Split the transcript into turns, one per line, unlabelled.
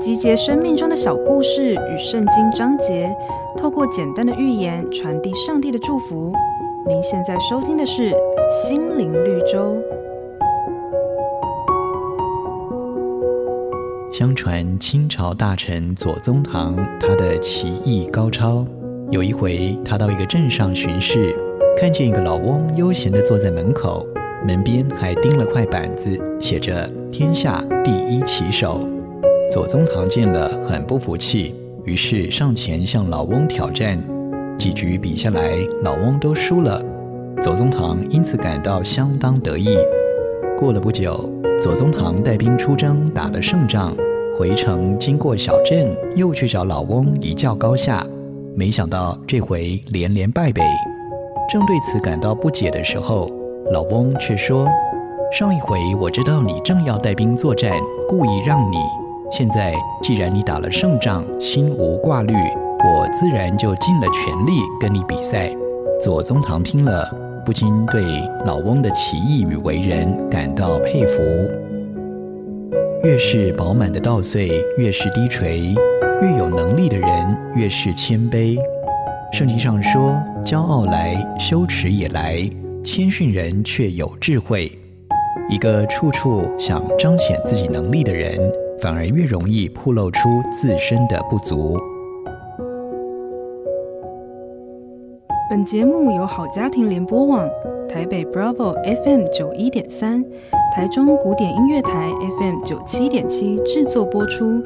集结生命中的小故事与圣经章节，透过简单的寓言传递上帝的祝福。您现在收听的是《心灵绿洲》。
相传清朝大臣左宗棠，他的棋艺高超。有一回，他到一个镇上巡视，看见一个老翁悠闲地坐在门口，门边还钉了块板子，写着“天下第一棋手”。左宗棠见了，很不服气，于是上前向老翁挑战。几局比下来，老翁都输了，左宗棠因此感到相当得意。过了不久，左宗棠带兵出征，打了胜仗，回城经过小镇，又去找老翁一较高下。没想到这回连连败北，正对此感到不解的时候，老翁却说：“上一回我知道你正要带兵作战，故意让你。现在既然你打了胜仗，心无挂虑，我自然就尽了全力跟你比赛。”左宗棠听了，不禁对老翁的棋艺与为人感到佩服。越是饱满的稻穗，越是低垂。越有能力的人，越是谦卑。圣经上说：“骄傲来，羞耻也来；谦逊人却有智慧。”一个处处想彰显自己能力的人，反而越容易暴露出自身的不足。
本节目由好家庭联播网、台北 Bravo FM 九一点三、台中古典音乐台 FM 九七点七制作播出。